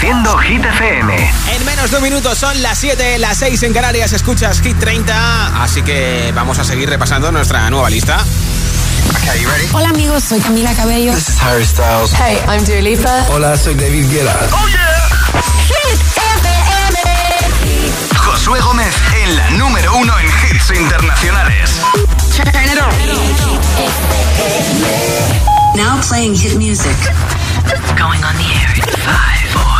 Reproduciendo Hit FM. En menos de un minuto son las 7, las 6 en Canarias. Escuchas Hit 30. Así que vamos a seguir repasando nuestra nueva lista. Hola amigos, soy Camila Cabello. This is Harry Styles. Hey, I'm Dua Lipa. Hola, soy David Guetta. Oh yeah. Hit FM. Josué Gómez en la número uno en hits internacionales. Now playing hit music. Going on the air in five, four, three, two.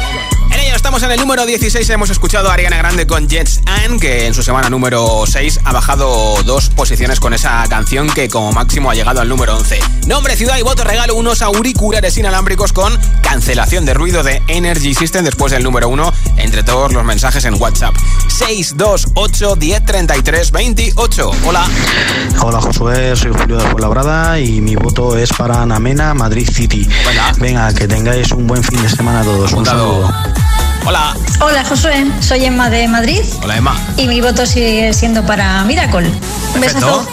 estamos en el número 16. Hemos escuchado a Ariana Grande con Jets Ann, que en su semana número 6 ha bajado dos posiciones con esa canción que como máximo ha llegado al número 11. Nombre, ciudad y voto regalo unos auriculares inalámbricos con cancelación de ruido de Energy System después del número 1 entre todos los mensajes en WhatsApp. 628 1033 28. Hola. Hola Josué, soy Julio de Fuenlabrada y mi voto es para Anamena, Madrid City. Venga, que tengáis un buen fin de semana todos. Un saludo. Hola. Hola Josué, soy Emma de Madrid. Hola Emma. Y mi voto sigue siendo para Miracle. Un besazo.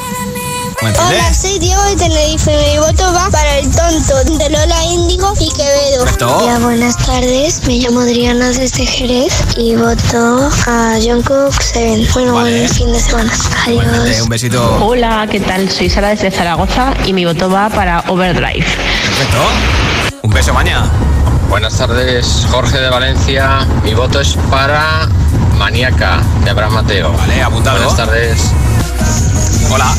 Hola, soy Diego de Tenerife. Mi voto va para el tonto de Lola Índigo y Quevedo. Hola, buenas tardes. Me llamo Adriana desde Jerez y voto a John Cook Seven. Bueno, buen fin de semana. Adiós. Un besito. Hola, ¿qué tal? Soy Sara desde Zaragoza y mi voto va para Overdrive. Perfecto. Un beso, mañana. Buenas tardes, Jorge de Valencia. Mi voto es para Maniaca, de Abraham Mateo. Vale, apuntado. Buenas tardes. Hola.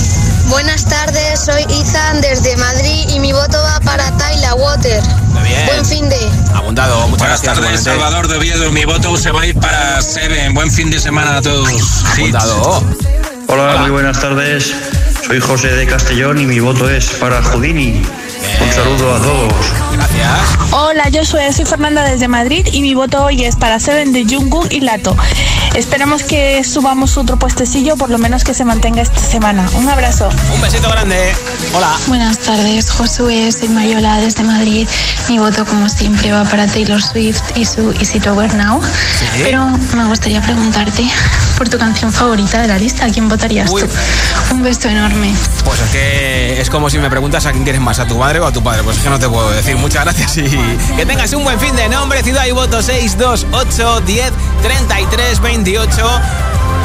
Buenas tardes, soy Ethan desde Madrid y mi voto va para Tyler Water. Muy bien. Buen fin de. Apuntado, muchas Buenas gracias. tardes, Salvador de Oviedo. Mi voto se va a ir para Seven. Buen fin de semana a todos. Apuntado. Hola, muy buenas tardes. Soy José de Castellón y mi voto es para Houdini. Un saludo a todos. Gracias. Hola, yo soy, soy Fernanda desde Madrid y mi voto hoy es para Seven de Jungkook y Lato. Esperamos que subamos otro puestecillo, por lo menos que se mantenga esta semana. Un abrazo. Un besito grande. Hola. Buenas tardes, Josué, soy Mariola desde Madrid. Mi voto, como siempre, va para Taylor Swift y su Is It Over Now. Pero me gustaría preguntarte por tu canción favorita de la lista. ¿A quién votarías tú? Un beso enorme. Pues es que es como si me preguntas a quién quieres más, a tu madre o a tu padre. Pues es que no te puedo decir. Muchas gracias y que tengas un buen fin de nombre, ciudad y voto 628 10 33 28.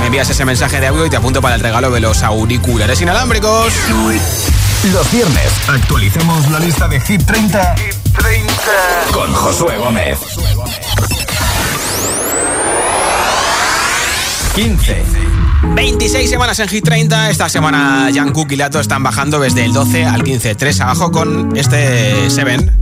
Me envías ese mensaje de audio y te apunto para el regalo de los auriculares inalámbricos. Los viernes actualicemos la lista de Hit 30, Hit 30. con Josué Gómez. 15. 26 semanas en Hit 30. Esta semana Jan y Lato están bajando desde el 12 al 15. 3 abajo con este Seven.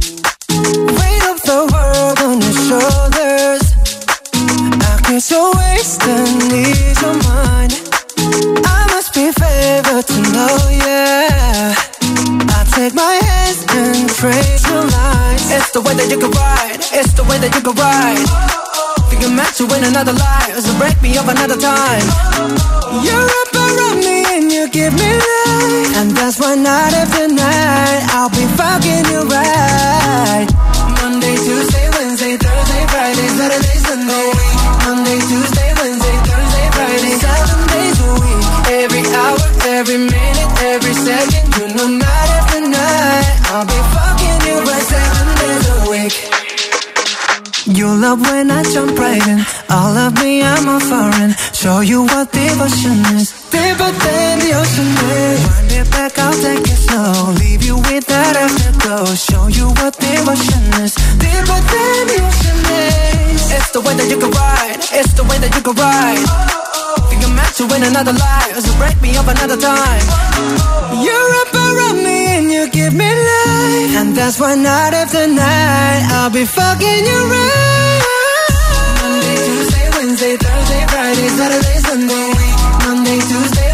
So wasting ease your mind. I must be favored to know, yeah. I take my hands and trace your lines. It's the way that you can ride. It's the way that you can ride. Think I'm meant to win another life, so break me up another time. Oh. You're up around me and you give me life, and that's why night after night I'll be fucking you right. Monday, Tuesday, Wednesday, Thursday, Friday, Saturday, every minute, every second, you know, night after night, I'll be fucking you right seven days a week. You love when I jump right in. All of me, I'm a foreign. Show you what devotion is. Deeper than the ocean is. Wind it back, I'll take it slow. Leave you with that afterglow. Show you what devotion is. Deeper than the ocean is. It's the way that you can ride. It's the way that you can ride. Think I'm meant to win another life. So break me up another time. You're up around me and you give me life. And that's why night after night I'll be fucking you right. Monday, Tuesday, Wednesday, Thursday, Friday, Saturday, Sunday. Monday, Tuesday,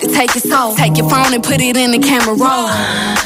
to take your soul. Take your phone and put it in the camera roll.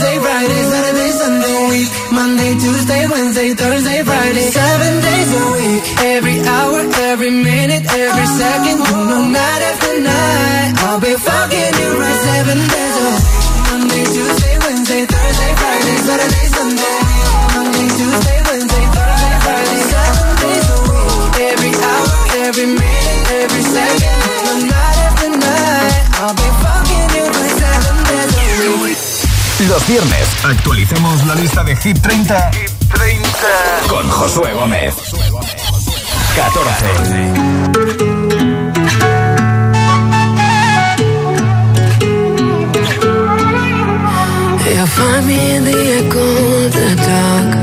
Monday, Tuesday, Wednesday, Thursday, Friday, seven days a week. Every hour, every minute, every second, know, night after night. I'll be fucking you right seven days a week. Monday, Tuesday, Wednesday, Thursday, Friday, Saturday, Sunday. Los viernes actualicemos la lista de Hit 30, Hit 30. con Josué Gómez. 14. You'll find me in the echo of the dark,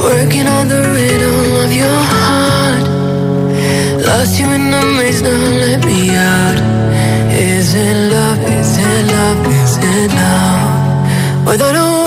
working on the rhythm of your heart. Lost you in the maze, now let me out. Is it love? Is it love? Is it love? Without a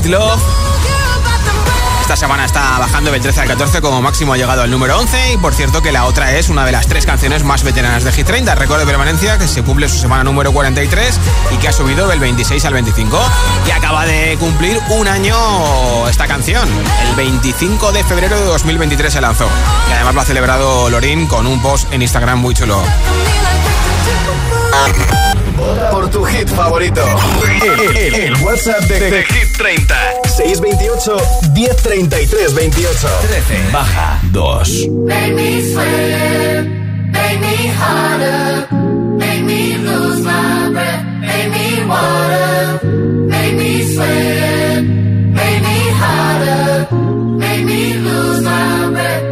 Love. Esta semana está bajando del 13 al 14, como máximo ha llegado al número 11. Y por cierto, que la otra es una de las tres canciones más veteranas de Hit 30. Récord de permanencia que se cumple su semana número 43 y que ha subido del 26 al 25. Y acaba de cumplir un año esta canción. El 25 de febrero de 2023 se lanzó. Y además lo ha celebrado Lorin con un post en Instagram muy chulo. Por tu hit favorito. El, el- el WhatsApp de, de Hit 30. 628 1033 28. 13 baja 2. Make me sweat, make me harder, make me lose my breath, make me water, make me sweat, make me harder, make me lose my breath,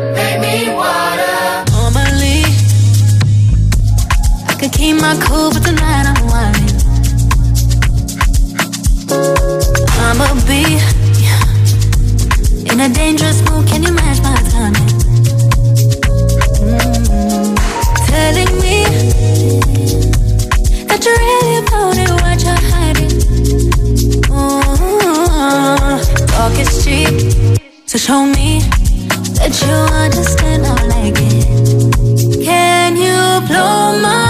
keep my cool, but tonight I'm whining. I'ma be in a dangerous mood. Can you match my timing? Mm, Telling me that you're really about it, what you're hiding. Ooh, talk is cheap, so show me that you understand. I like it. Can you blow my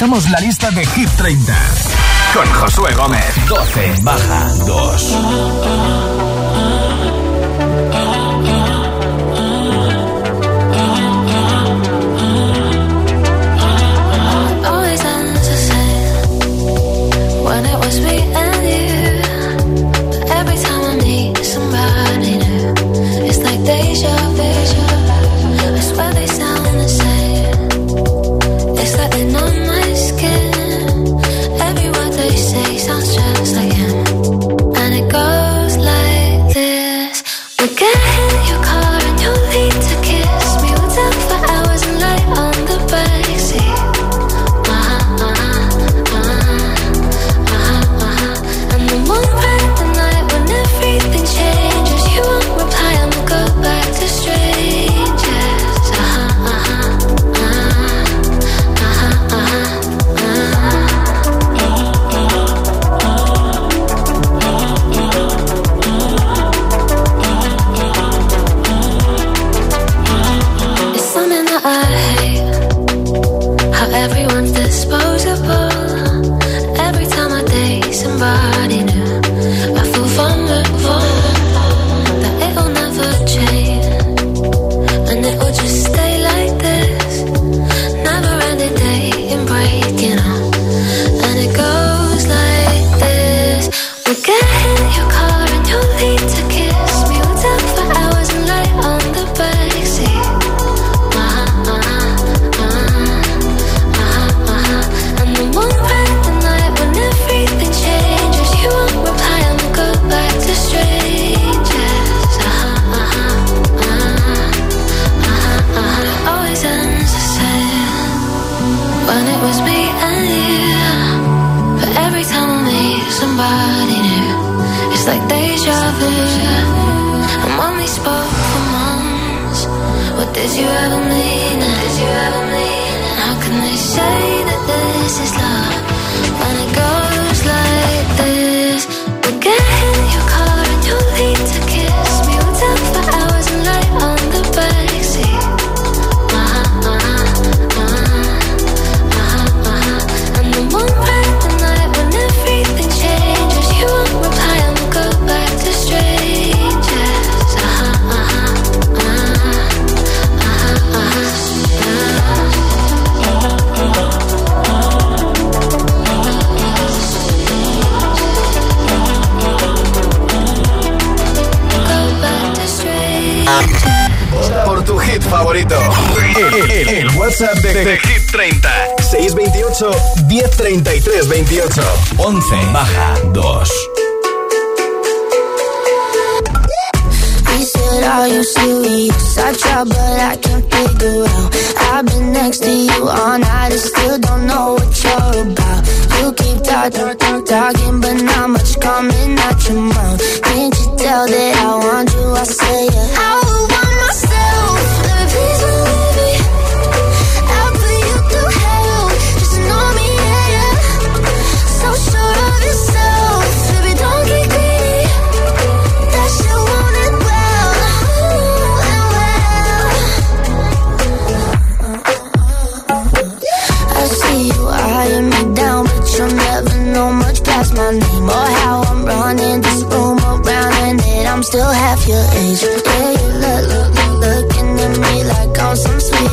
actualizamos la lista de Hit 30 con Josué Gómez. 12 baja 2. I can't figure out. I've been next to you all night and still don't know what you're about. You keep talking, talking, talking, but not much coming out your mouth. Can't you tell that I want you? I say yeah. I want myself, the peace still half your age. Yeah, you look, look, look, looking at me like I'm some sweet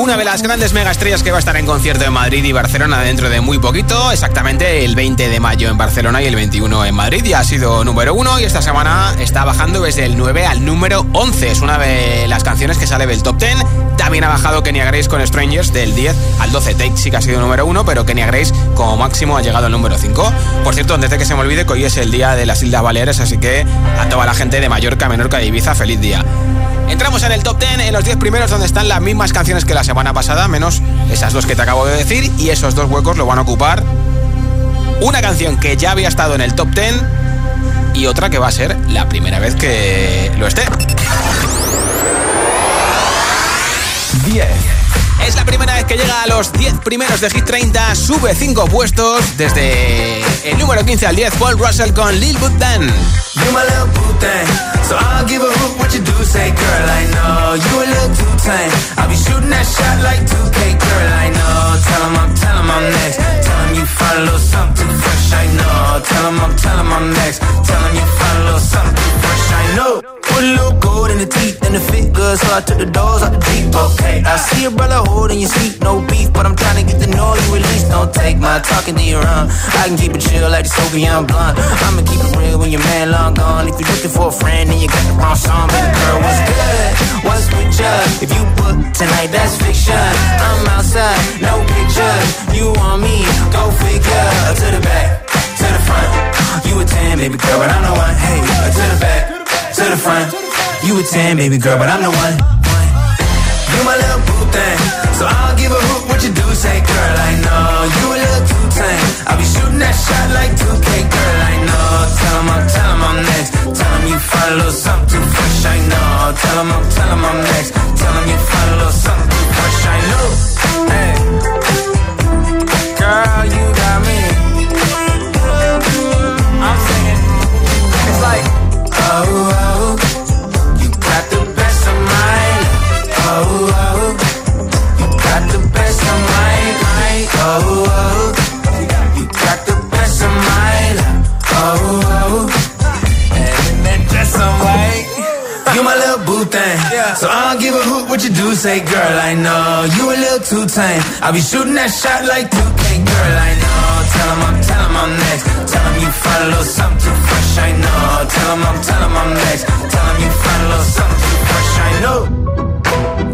una de las grandes mega estrellas que va a estar en concierto en Madrid y Barcelona dentro de muy poquito, exactamente el 20 de mayo en Barcelona y el 21 en Madrid. Ya ha sido número uno y esta semana está bajando desde el 9 al número 11. Es una de las canciones que sale del top 10. También ha bajado Kenya Grace con Strangers del 10 al 12. Take sí que ha sido número uno, pero Kenya Grace como máximo ha llegado al número 5. Por cierto, antes de que se me olvide que hoy es el día de las Islas Baleares, así que a toda la gente de Mallorca, Menorca y Ibiza, feliz día. Entramos en el top 10, en los 10 primeros donde están las mismas canciones que la semana pasada, menos esas dos que te acabo de decir, y esos dos huecos lo van a ocupar una canción que ya había estado en el top 10 y otra que va a ser la primera vez que lo esté. 10. Es la primera vez que llega a los 10 primeros de Hit 30, sube 5 puestos desde el número 15 al 10, Paul Russell con Lil Bud Dan. You my little boo thing, so I'll give a hoot what you do. Say, girl, I know you a little too tame. I'll be shooting that shot like 2K, girl, I know. Tell 'em tell 'em I'm next. Tell 'em you something fresh, I know. Put a little gold in the teeth and the fit good, so I took the doors out the Jeep. Okay, I see a brother holding your seat, no beef, but I'm trying to get you at least. Don't take my talking to your own. I can keep it chill like the Soviet blunt. I'ma keep it real when your man long gone. If you're looking for a friend, then you got the wrong song. Baby girl, what's good? What's with you? If you book tonight, that's fiction. I'm outside, no pictures. You want me? Go figure. To the back, to the front. You a 10, baby girl, but I'm the one. Hey, to the back, to the front. You a 10, baby girl, but I'm the one. You my little boo thing, so I'll give a hoot what you do. Say, girl, I know you a little too tame. I'll be shooting that shot like 2K, girl, I know. Tell 'em I'm, tell 'em I'm next. Tell 'em you find a little something fresh, I know. Tell 'em I'm, tell 'em I'm next. Tell 'em you find a little something A hoot what you do. Say, girl, I know you a little too tame. I'll be shooting that shot like 2K, girl, I know. Tell 'em I'm, tell 'em I'm next. Tell 'em you find a little something too fresh, I know. Tell 'em I'm, tell 'em I'm next. Tell 'em you find a little something too fresh, I know.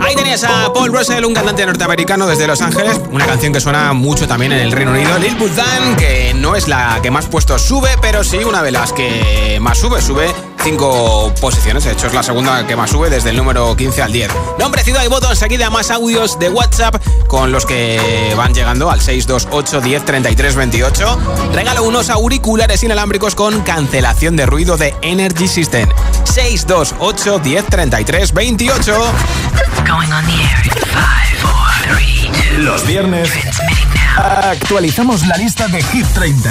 Ahí tenías a Paul Russell, un cantante norteamericano desde Los Ángeles, una canción que suena mucho también en el Reino Unido, Lil Bud Dan, que no es la que más puestos sube, pero sí una de las que más sube, sube cinco posiciones, de hecho es la segunda que más sube desde el número 15 al 10. Nombre, ciudad y voto, enseguida más audios de WhatsApp con los que van llegando al 628 10 33 28. Regalo unos auriculares inalámbricos con cancelación de ruido de Energy System. 628 10 33 28. Going on the air in five, four, three, two. Los viernes actualizamos la lista de Hit 30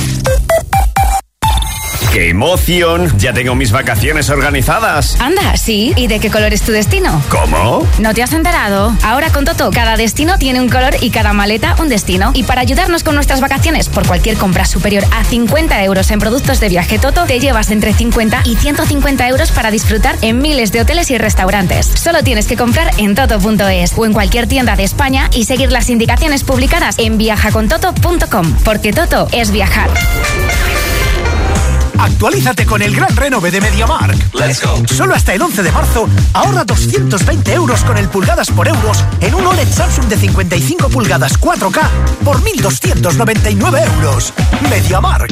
¡Qué emoción! Ya tengo mis vacaciones organizadas. Anda, sí. ¿Y de qué color es tu destino? ¿Cómo? ¿No te has enterado? Ahora con Toto, cada destino tiene un color y cada maleta un destino. Y para ayudarnos con nuestras vacaciones, por cualquier compra superior a 50 euros en productos de viaje Toto, te llevas entre 50 y 150 euros para disfrutar en miles de hoteles y restaurantes. Solo tienes que comprar en toto.es o en cualquier tienda de España y seguir las indicaciones publicadas en viajacontoto.com. Porque Toto es viajar. Actualízate con el gran renove de MediaMark. Let's go. Solo hasta el 11 de marzo, ahorra 220 euros con el pulgadas por euros en un OLED Samsung de 55 pulgadas 4K por 1.299 euros. MediaMark.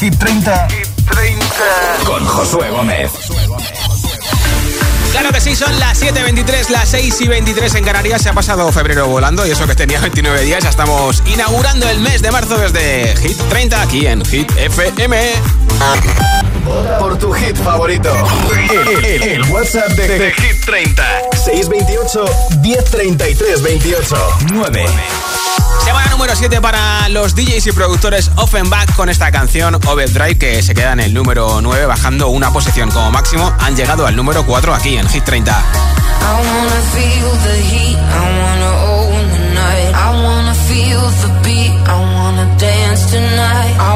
lista de Hit 30, con Josué Gómez. Claro que sí, son las 7.23, las 6 y 23 en Canarias. Se ha pasado febrero volando y eso que tenía 29 días. Ya estamos inaugurando el mes de marzo desde Hit 30 aquí en Hit FM. Por tu hit favorito. El, el- el WhatsApp de, de Hit 30. 628 1033 28 9. Número 7 para los DJs y productores Offenbach con esta canción Overdrive que se queda en el número 9 bajando una posición como máximo. Han llegado al número 4 aquí en Hit 30. I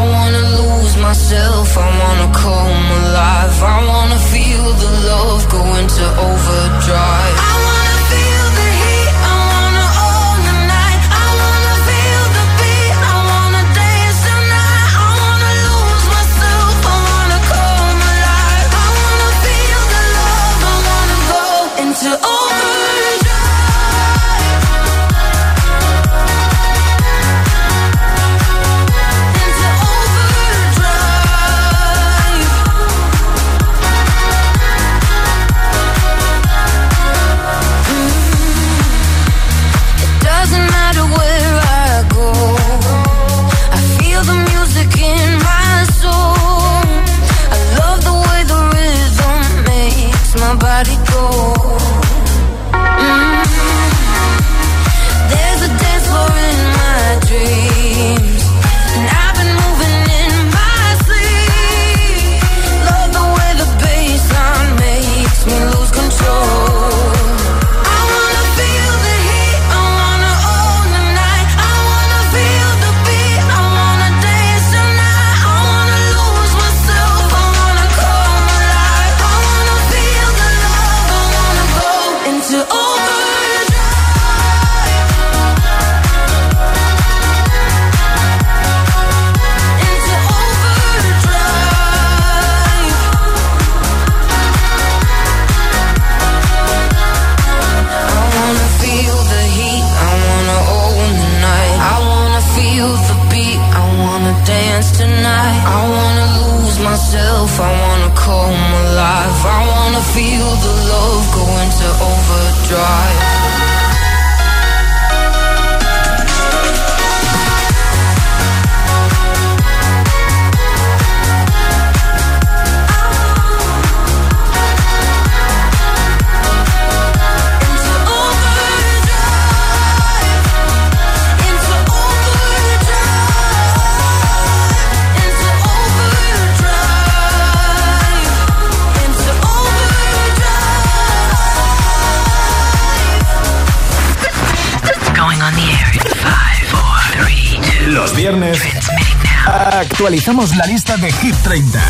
actualizamos la lista de Hit 30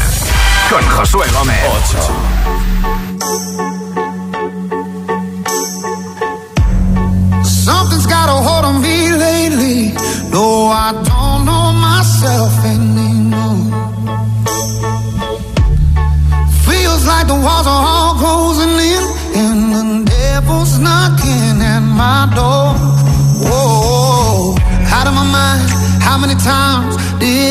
con Josué Gómez. 8. Something's got a hold on me lately. No, I don't know myself anymore. Feels like the walls are all closing in, and the devil's knocking at my door. Whoa, out of my mind. How many times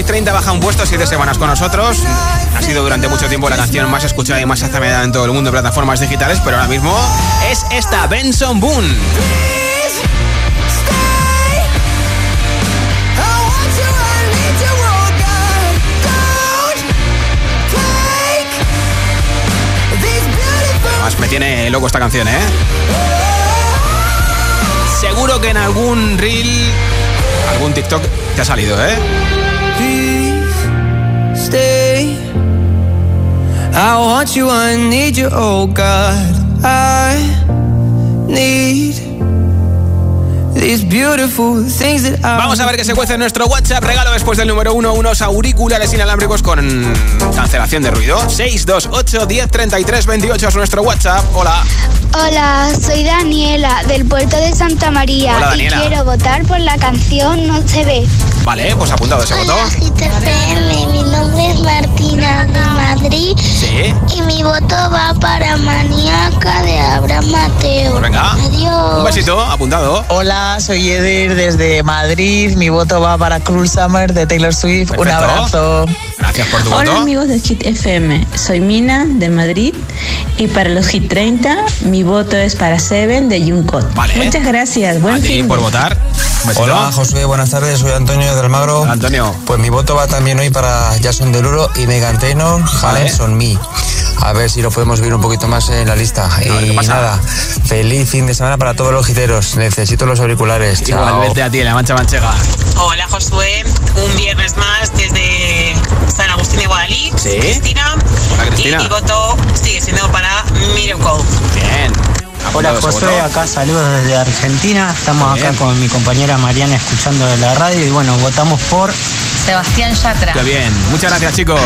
Hit 30 baja un puesto, siete semanas con nosotros. Ha sido durante mucho tiempo la canción más escuchada y más azameada en todo el mundo en plataformas digitales, pero ahora mismo es esta Benson Boone. Además me tiene loco esta canción, ¿eh? Seguro que en algún reel, algún TikTok te ha salido, ¿eh? Stay. I want you, I need you, oh God. I need Vamos a ver qué se cuece en nuestro WhatsApp. Regalo después del número uno, unos auriculares inalámbricos con cancelación de ruido. 628 10 33 28 es nuestro WhatsApp. Hola. Hola, soy Daniela del puerto de Santa María Hola, y quiero votar por la canción No se ve. Vale, pues apuntado ese Hola, voto. mi nombre es Martina de Madrid Sí. y mi voto va para Maníaca de Abraham Mateo. Pues venga. Adiós. Un besito, apuntado. Hola, soy Edir desde Madrid. Mi voto va para Cruel Summer de Taylor Swift. Un abrazo. Gracias por tu Hola voto. amigos de Hit FM, soy Mina de Madrid y para los Hit 30 mi voto es para Seven de Jungkook. Muchas gracias, buen A ti fin por votar. Hola Josué, buenas tardes, soy Antonio del Almagro. Antonio. Pues mi voto va también hoy para Jason Derulo y Megan Trainor, Vale. Hands on Me. A ver si lo podemos ver un poquito más en la lista. y nada, feliz fin de semana para todos los giteros. Necesito los auriculares. Chao. Igualmente a ti, la mancha manchega. Hola Josué, un viernes más desde San Agustín de Guadalí. Sí. Cristina. Hola, Cristina. Y mi voto sigue siendo para Miracle. Bien. Hola voto. acá saludos desde Argentina. Estamos acá con mi compañera Mariana escuchando de la radio y bueno, votamos por Sebastián Yatra. Qué bien. Muchas gracias, chicos.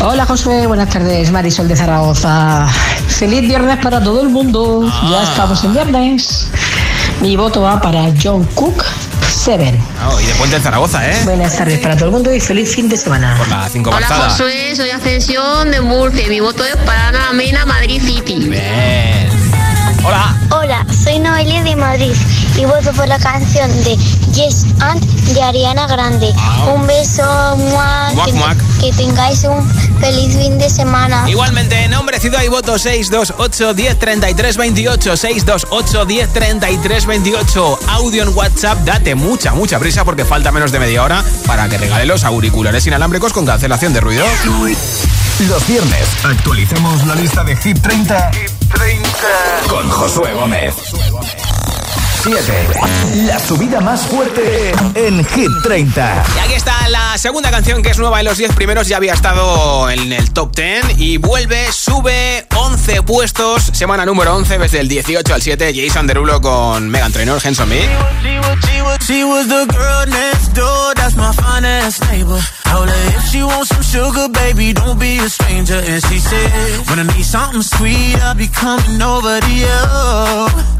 Hola Josué, buenas tardes, Marisol de Zaragoza. Feliz viernes para todo el mundo. Ah. Ya estamos en viernes. Mi voto va para John Cook, Seven. Oh, y de Puente en Zaragoza, ¿eh? Buenas tardes para todo el mundo y feliz fin de semana. Por la 5 Hola. Josué, soy Ascensión de Murcia. Mi voto es para Ana Mena, Madrid City. Bien. Hola. Hola, soy Noelia de Madrid y voto por la canción de Yes and de Ariana Grande. Un beso, mua, Muac, que, muac. que tengáis un feliz fin de semana. Igualmente, nombre, ciudad y voto 628 10 33 28 628 10 33 28 Audio en WhatsApp, date mucha, mucha prisa porque falta menos de media hora para que regale los auriculares inalámbricos con cancelación de ruido. Los viernes actualizamos la lista de Hit 30, con Josué Gómez. 7. La subida más fuerte en Hit 30. Y aquí está la segunda canción que es nueva en los 10 primeros, ya había estado en el top 10 y vuelve, sube 11 puestos, semana número 11, desde el 18 al 7, Jason Derulo con Megan Trainor, Hands on Me. She was the girl next door, that's my finest neighbor. Her if she wants some sugar, baby, don't be a stranger. And she said, when I need something sweet, I'll be coming over to you.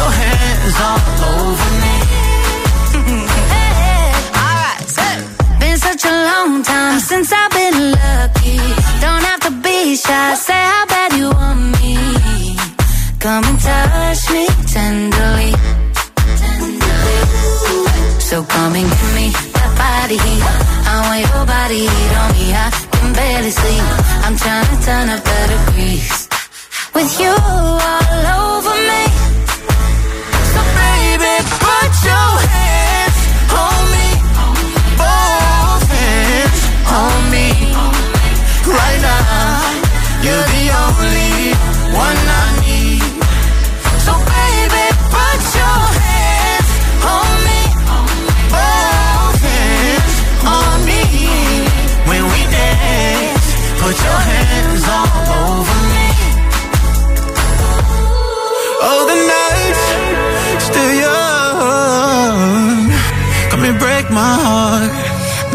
Your hands all over me. Alright, so Been such a long time since I've been lucky. Don't have to be shy, say how bad you want me. Come and touch me tenderly. So come and give me that body heat. I want your body heat on me. I can barely sleep. I'm trying to turn up the degrees. With you all over me. You're the only one I need.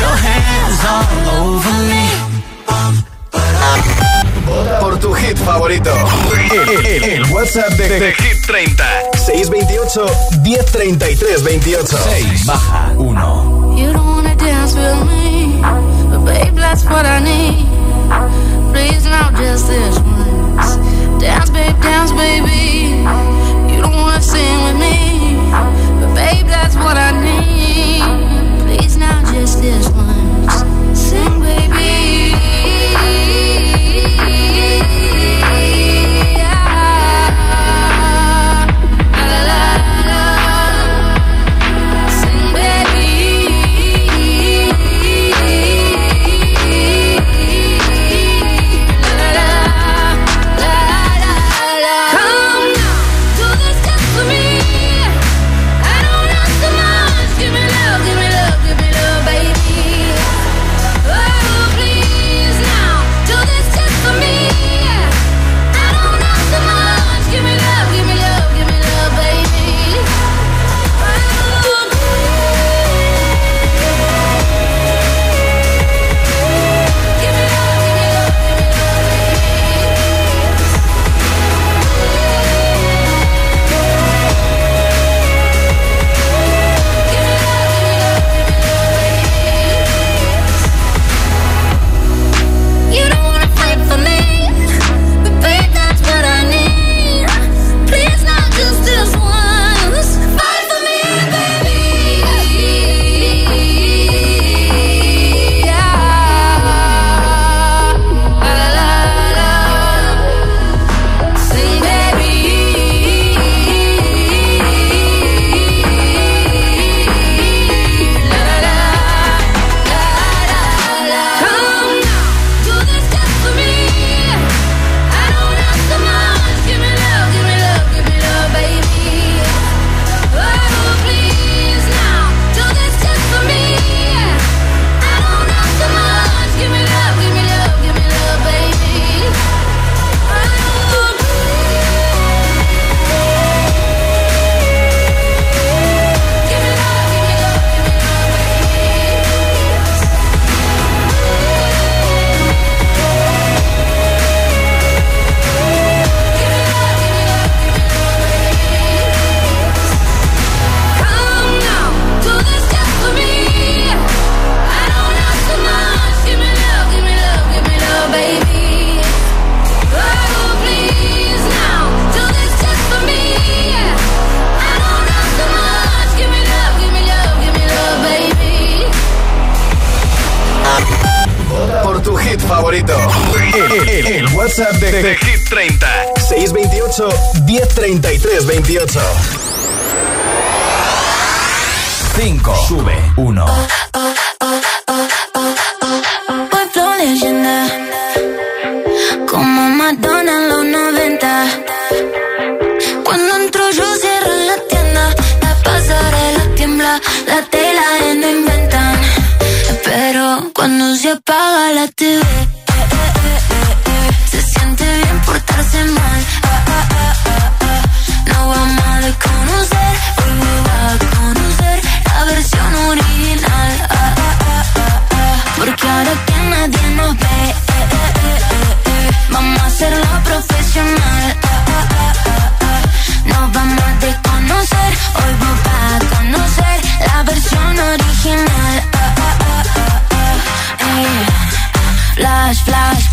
your hands all over me. Vota por tu hit favorito. El, WhatsApp de, de, Hit 30. 628 1033 28. 6 baja 1. You don't wanna dance with me. But babe, that's what I need. Please now just this once. Dance, babe, dance, baby. You don't wanna sing with me. But babe, that's what I need. Please now just this once. Sing, baby.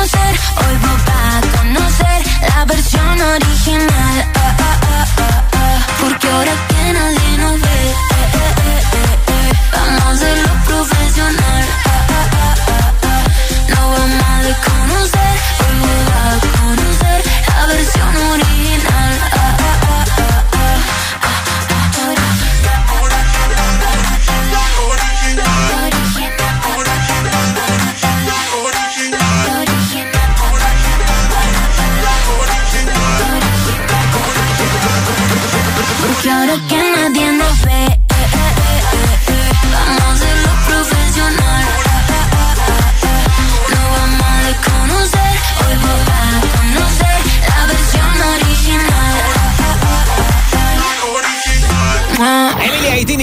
Desconocer, hoy vas a conocer la versión original.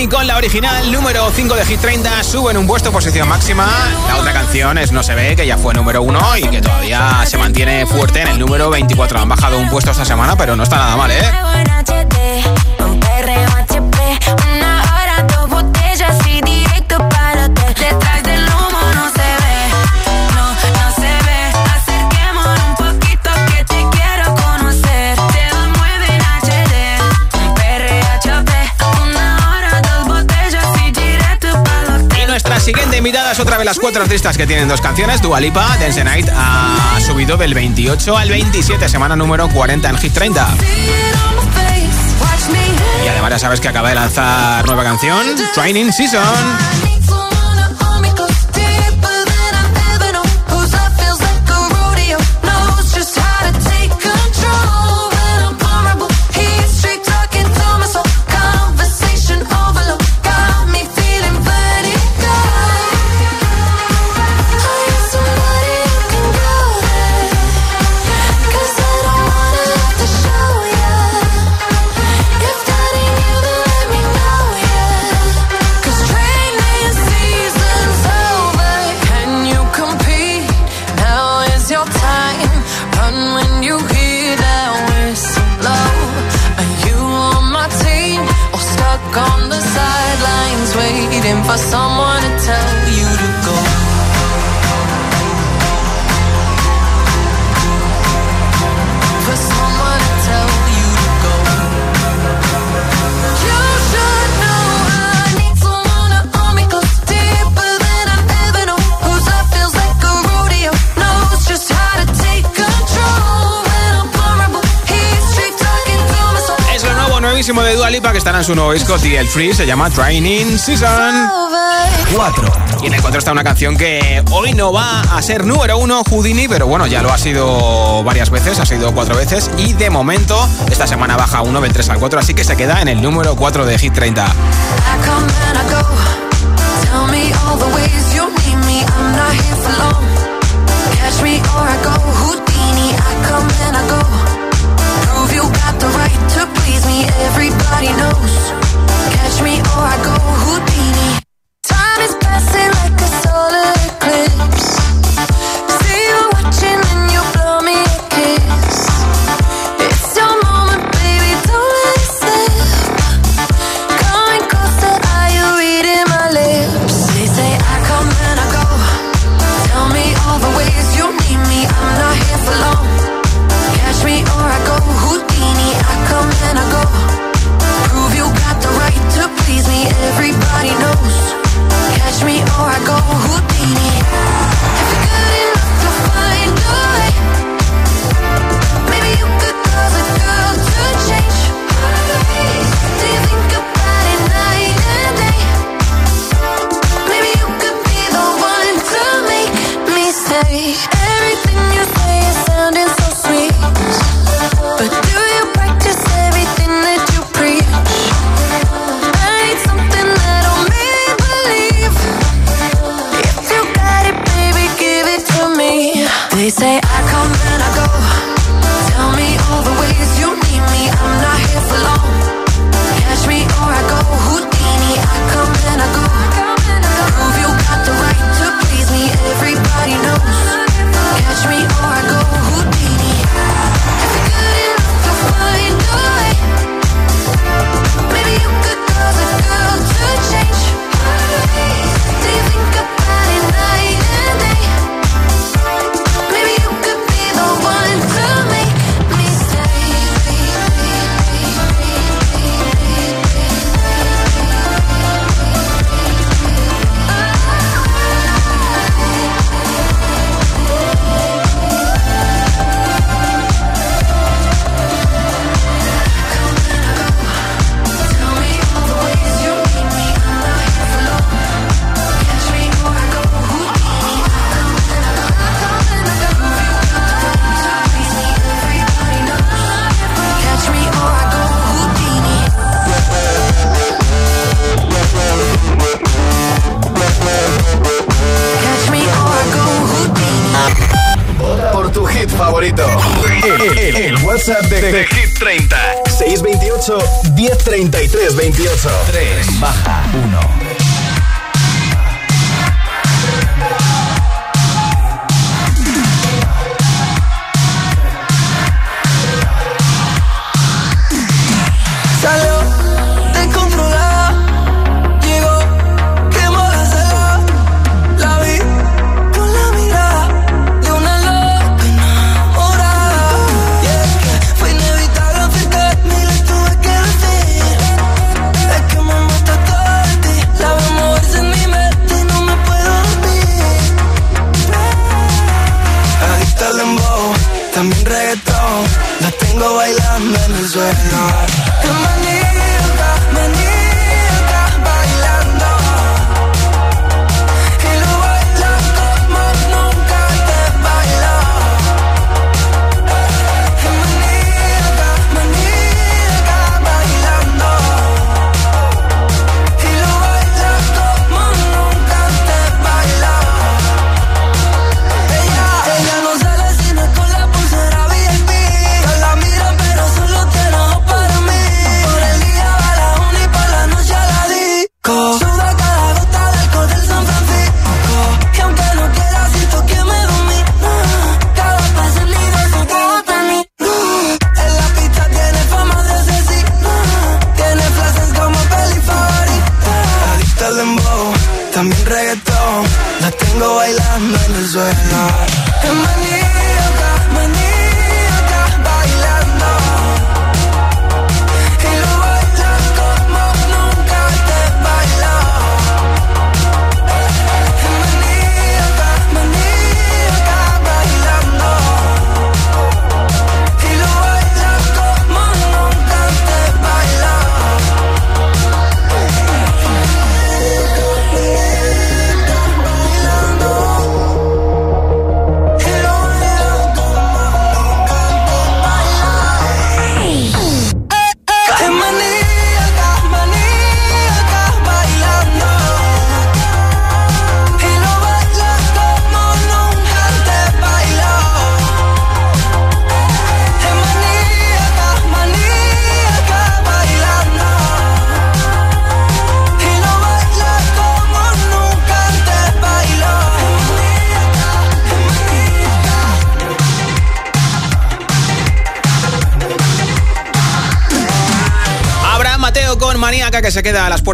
Con la original número 5 de Hit 30 suben un puesto posición máxima. La otra canción es No se ve, que ya fue número 1 y que todavía se mantiene fuerte en el número 24. Han bajado un puesto esta semana, pero no está nada mal, ¿eh? Otra de las cuatro artistas que tienen dos canciones. Dua Lipa, Dance Night, ha subido del 28 al 27, semana número 40 en Hit 30. Y además ya sabes que acaba de lanzar nueva canción, Training Season. De Dua Lipa que estará en su nuevo disco El Free, se llama Training Season. 4. Y en el 4 está una canción que hoy no va a ser número uno, Houdini, pero bueno, ya lo ha sido varias veces, ha sido cuatro veces y de momento esta semana baja uno del 3 al 4, así que se queda en el número 4 de Hit 30. you got the right to please me, everybody knows. Catch me or I go Houdini. Time is passing like a solar eclipse.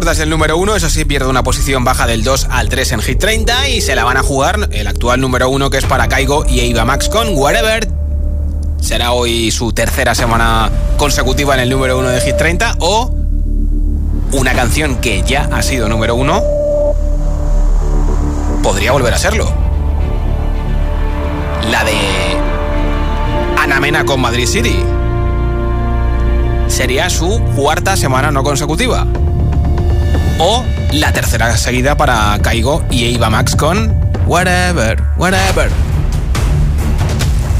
Puertas del número 1, eso sí, pierde una posición baja del 2 al 3 en Hit 30 y se la van a jugar el actual número 1 que es para Kaigo y Eva Max con Whatever. Será hoy su tercera semana consecutiva en el número 1 de Hit 30 o una canción que ya ha sido número 1 podría volver a serlo. La de Ana Mena con Madrid City sería su cuarta semana no consecutiva. O la tercera seguida para Caigo y Eva Max con Whatever, Whatever.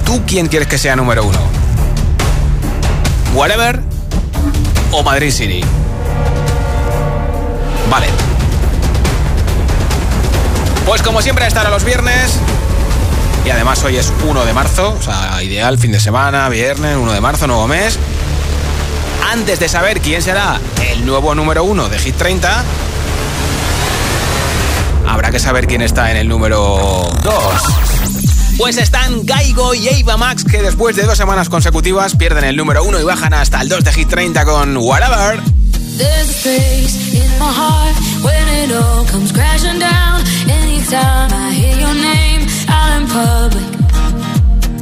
¿Tú quién quieres que sea número uno? ¿Whatever o Madrid City? Vale. Pues como siempre, estará los viernes. Y además hoy es 1 de marzo, o sea, ideal, fin de semana, viernes, 1 de marzo, nuevo mes antes de saber quién será el nuevo número uno de Hit 30, habrá que saber quién está en el número 2. Pues están Gaigo y Ava Max, que después de dos semanas consecutivas pierden el número 1 y bajan hasta el 2 de Hit 30 con Whatever.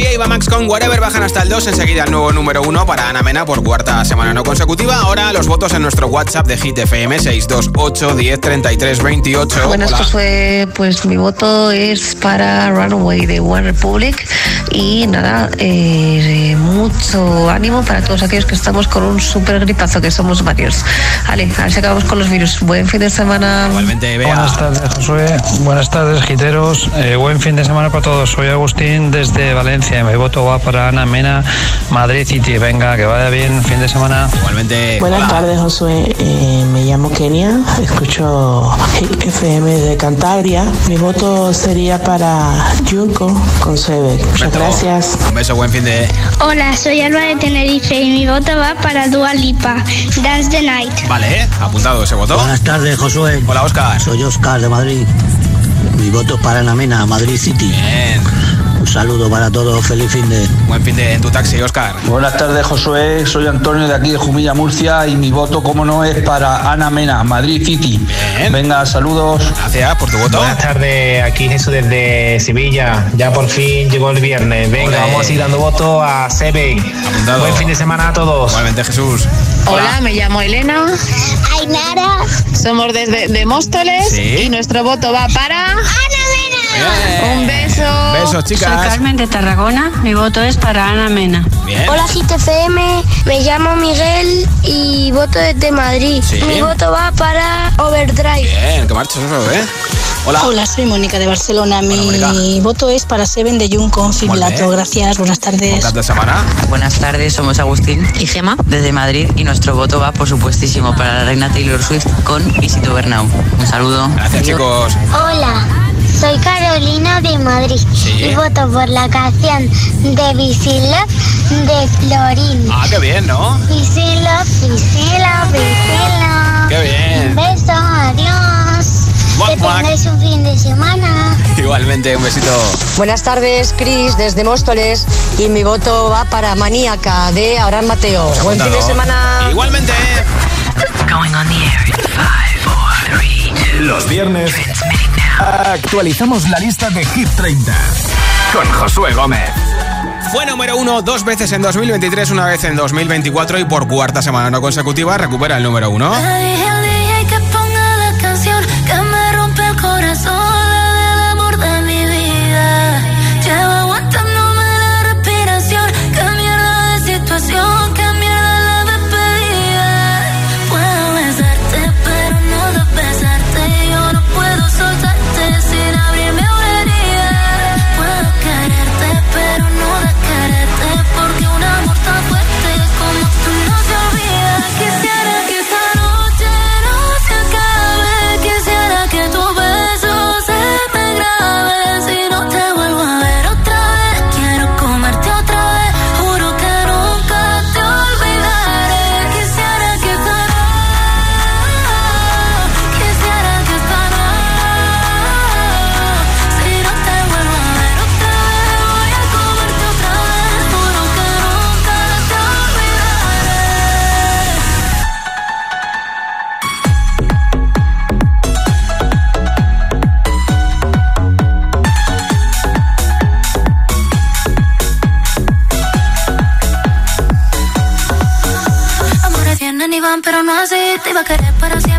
Oye, Eva Max con Whatever bajan hasta el 2, enseguida el nuevo número uno para Ana Mena por cuarta semana no consecutiva. Ahora los votos en nuestro WhatsApp de Hit FM 628 10 33 28. Buenas. Josué. Pues mi voto es para Runaway de One Republic. Y nada, eh, mucho ánimo para todos aquellos que estamos con un súper gripazo, que somos varios. Vale, a ver si acabamos con los virus. Buen fin de semana. Igualmente, Buenas tardes, Josué. Buenas tardes, giteros. Eh, buen fin de semana para todos. Soy Agustín desde Valencia. Mi voto va para Ana Mena, Madrid City. Venga, que vaya bien. Fin de semana. Igualmente. Buenas tardes, Josué. Eh, me llamo Kenia, escucho FM de Cantabria. Mi voto sería para Junko con Sebe. Muchas gracias. Un beso, buen fin de. Hola, soy Alba de Tenerife y mi voto va para Dua Lipa, Dance the Night. Vale, ¿eh? apuntado ese voto. Buenas tardes, Josué. Hola, Oscar. Soy Oscar de Madrid. Mi voto es para Namena, Madrid City. Bien. Un saludo para todos. Feliz fin de. Buen fin de en tu taxi, Oscar. Buenas tardes, Josué. Soy Antonio de aquí de Jumilla, Murcia y mi voto, como no, es para Ana Mena, Madrid City. Venga, saludos. Gracias por tu voto. Buenas tardes, aquí Jesús desde Sevilla. Ya por fin llegó el viernes. Venga, Ole. vamos a ir dando voto a Sebe. Buen fin de semana a todos. Igualmente, Jesús. Hola, me llamo Elena. Ainara. Somos desde de Móstoles Sí. y nuestro voto va para Bien. un beso. Besos, chicas. Soy Carmen de Tarragona, mi voto es para Ana Mena. Bien. Hola Hit FM, me llamo Miguel y voto desde Madrid. Sí. Mi voto va para Overdrive. Bien, que marchas ¿eh? Hola. Hola, soy Mónica de Barcelona. Mi voto es para Seven de Junco Fibrilato. bien. Gracias, buenas tardes. De semana. Buenas tardes, somos Agustín y Gema desde Madrid y nuestro voto va por supuestísimo para la reina Taylor Swift con Easy to Burn Now. Un saludo. Gracias, chicos. Hola, soy Carolina de Madrid Sí. y voto por la canción de Busy Love de Florín. Ah, qué bien, ¿no? Busy Love, Busy Love, Busy Love. Qué bien. Un beso, adiós. Que tengáis un fin de semana. Igualmente, un besito. Buenas tardes, Cris, desde Móstoles. Y mi voto va para Maníaca de Abraham Mateo. Buen fin de semana. Igualmente. Going on the air in five, four, three, two. Los viernes actualizamos la lista de Hit 30 con Josué Gómez. Fue número uno dos veces en 2023, una vez en 2024 y por cuarta semana no consecutiva recupera el número uno. Mírame así. Te iba a querer para siempre,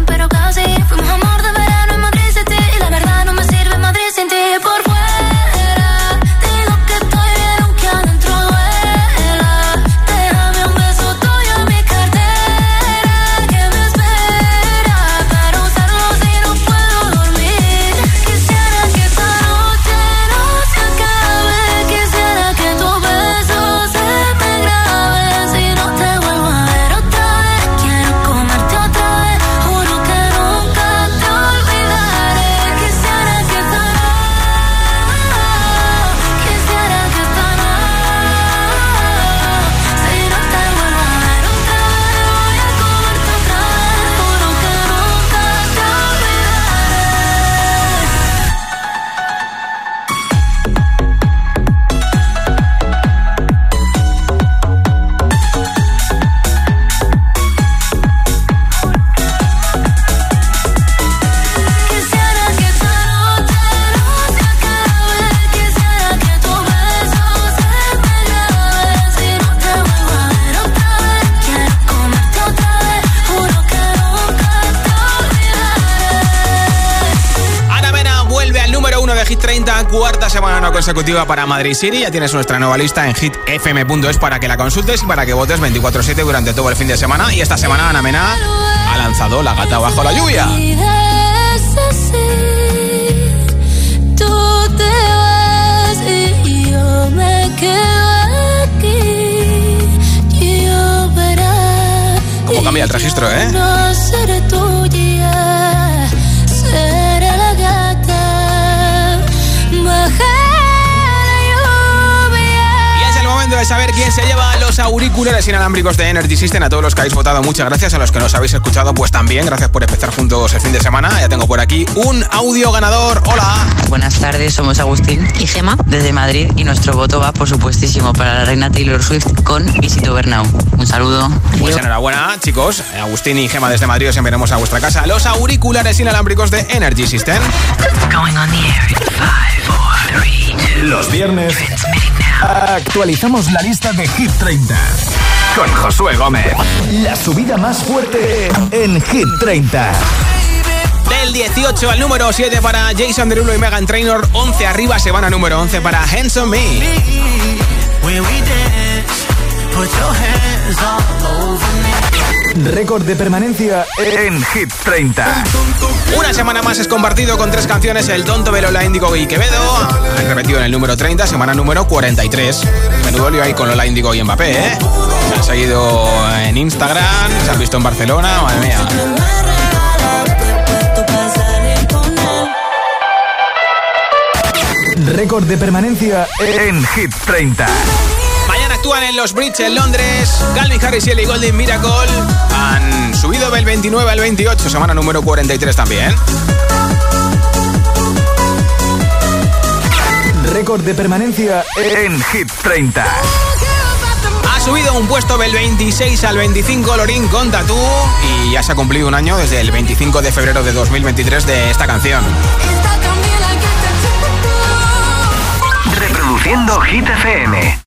consecutiva para Madrid City. Ya tienes nuestra nueva lista en hitfm.es para que la consultes y para que votes 24-7 durante todo el fin de semana. Y esta semana Ana Mena ha lanzado La gata bajo la lluvia. ¿Cómo cambia el registro, eh? Saber quién se lleva los auriculares inalámbricos de Energy System. A todos los que habéis votado, muchas gracias. A los que nos habéis escuchado, pues también. Gracias por empezar juntos el fin de semana. Ya tengo por aquí un audio ganador. Hola. Buenas tardes, somos Agustín y Gema desde Madrid y nuestro voto va, por supuestísimo, para la reina Taylor Swift con Visito Bernau. Un saludo. Pues enhorabuena, chicos. Agustín y Gema desde Madrid os enviaremos a vuestra casa los auriculares inalámbricos de Energy System. Los viernes actualizamos la lista de Hit 30 con Josué Gómez. La subida más fuerte en Hit 30. Del 18 al número 7 para Jason Derulo y Megan Trainor, 11 arriba se van a número 11 para Hands on Me. Récord de permanencia en Hit 30. Una semana más es compartido con tres canciones El Tonto Lola Indigo y Quevedo. Han repetido en el número 30, semana número 43. Menudo lío ahí con Lola Indigo y Mbappé, ¿eh? Se han seguido en Instagram, se han visto en Barcelona, madre mía. Récord de permanencia en Hit 30 actúan en los Bridge en Londres. Calvin Harris y Ellie Golden Miracle han subido del 29 al 28, semana número 43 también. Récord de permanencia en Hit 30. Ha subido un puesto del 26 al 25 Lorin con Tatú y ya se ha cumplido un año desde el 25 de febrero de 2023 de esta canción. Reproduciendo Hit FM.